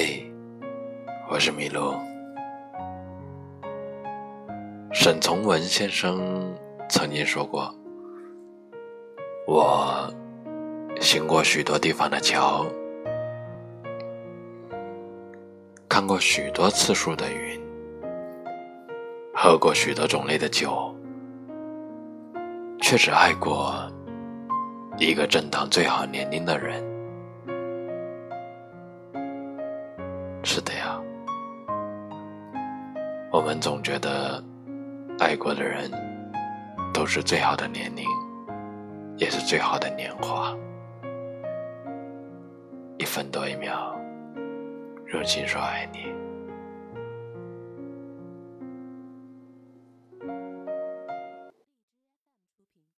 嘿我是麋鹿。沈从文先生曾经说过：“我行过许多地方的桥，看过许多次数的云，喝过许多种类的酒，却只爱过一个正当最好年龄的人。”是的呀，我们总觉得爱过的人都是最好的年龄，也是最好的年华。一分多一秒，热情说爱你。